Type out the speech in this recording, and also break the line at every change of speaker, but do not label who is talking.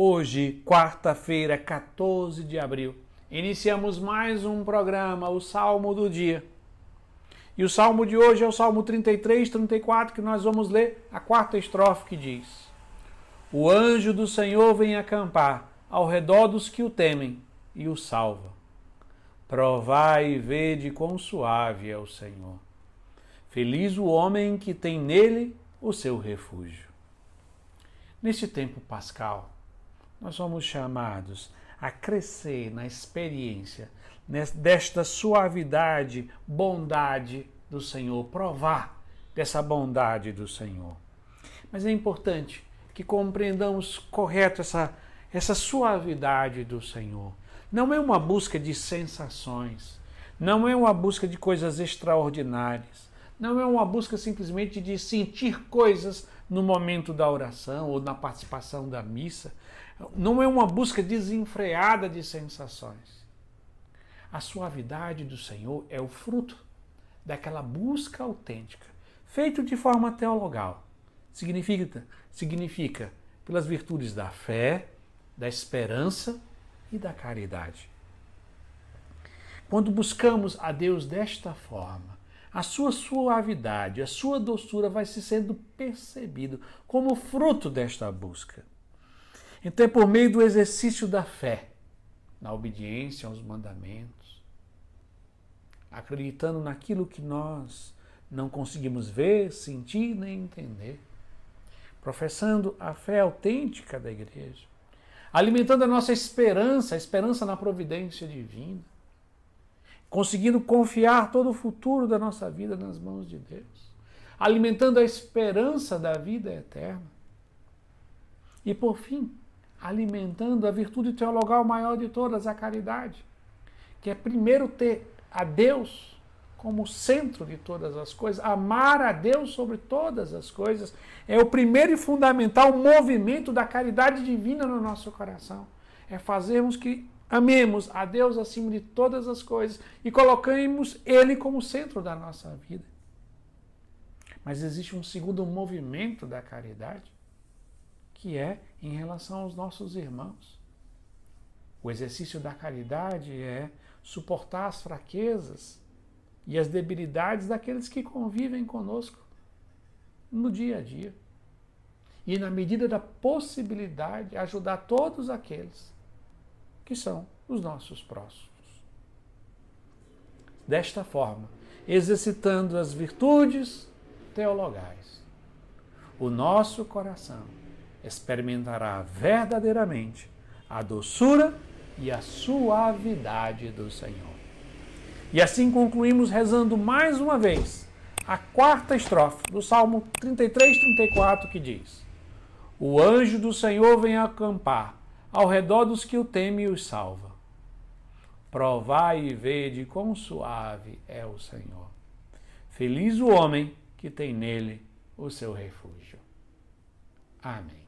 Hoje, quarta-feira, 14 de abril, iniciamos mais um programa, o Salmo do Dia. E o salmo de hoje é o Salmo 33, 34, que nós vamos ler a quarta estrofe que diz: O anjo do Senhor vem acampar ao redor dos que o temem e o salva. Provai e vede quão suave é o Senhor. Feliz o homem que tem nele o seu refúgio. Neste tempo pascal, nós somos chamados a crescer na experiência desta suavidade, bondade do Senhor, provar dessa bondade do Senhor. Mas é importante que compreendamos correto essa, essa suavidade do Senhor. Não é uma busca de sensações, não é uma busca de coisas extraordinárias, não é uma busca simplesmente de sentir coisas no momento da oração ou na participação da missa. Não é uma busca desenfreada de sensações. A suavidade do Senhor é o fruto daquela busca autêntica, feito de forma teologal. Significa, significa pelas virtudes da fé, da esperança e da caridade. Quando buscamos a Deus desta forma, a sua suavidade, a sua doçura vai se sendo percebido como fruto desta busca. Então é por meio do exercício da fé, na obediência aos mandamentos, acreditando naquilo que nós não conseguimos ver, sentir nem entender, professando a fé autêntica da igreja, alimentando a nossa esperança, a esperança na providência divina, conseguindo confiar todo o futuro da nossa vida nas mãos de Deus, alimentando a esperança da vida eterna. E por fim, alimentando a virtude teologal maior de todas, a caridade, que é primeiro ter a Deus como centro de todas as coisas, amar a Deus sobre todas as coisas, é o primeiro e fundamental movimento da caridade divina no nosso coração. É fazermos que Amemos a Deus acima de todas as coisas e coloquemos Ele como centro da nossa vida. Mas existe um segundo movimento da caridade, que é em relação aos nossos irmãos. O exercício da caridade é suportar as fraquezas e as debilidades daqueles que convivem conosco no dia a dia. E, na medida da possibilidade, ajudar todos aqueles que são os nossos próximos. Desta forma, exercitando as virtudes teologais, o nosso coração experimentará verdadeiramente a doçura e a suavidade do Senhor. E assim concluímos rezando mais uma vez a quarta estrofe do Salmo 33, 34, que diz: O anjo do Senhor vem acampar ao redor dos que o temem e os salva. Provai e vede quão suave é o Senhor. Feliz o homem que tem nele o seu refúgio. Amém.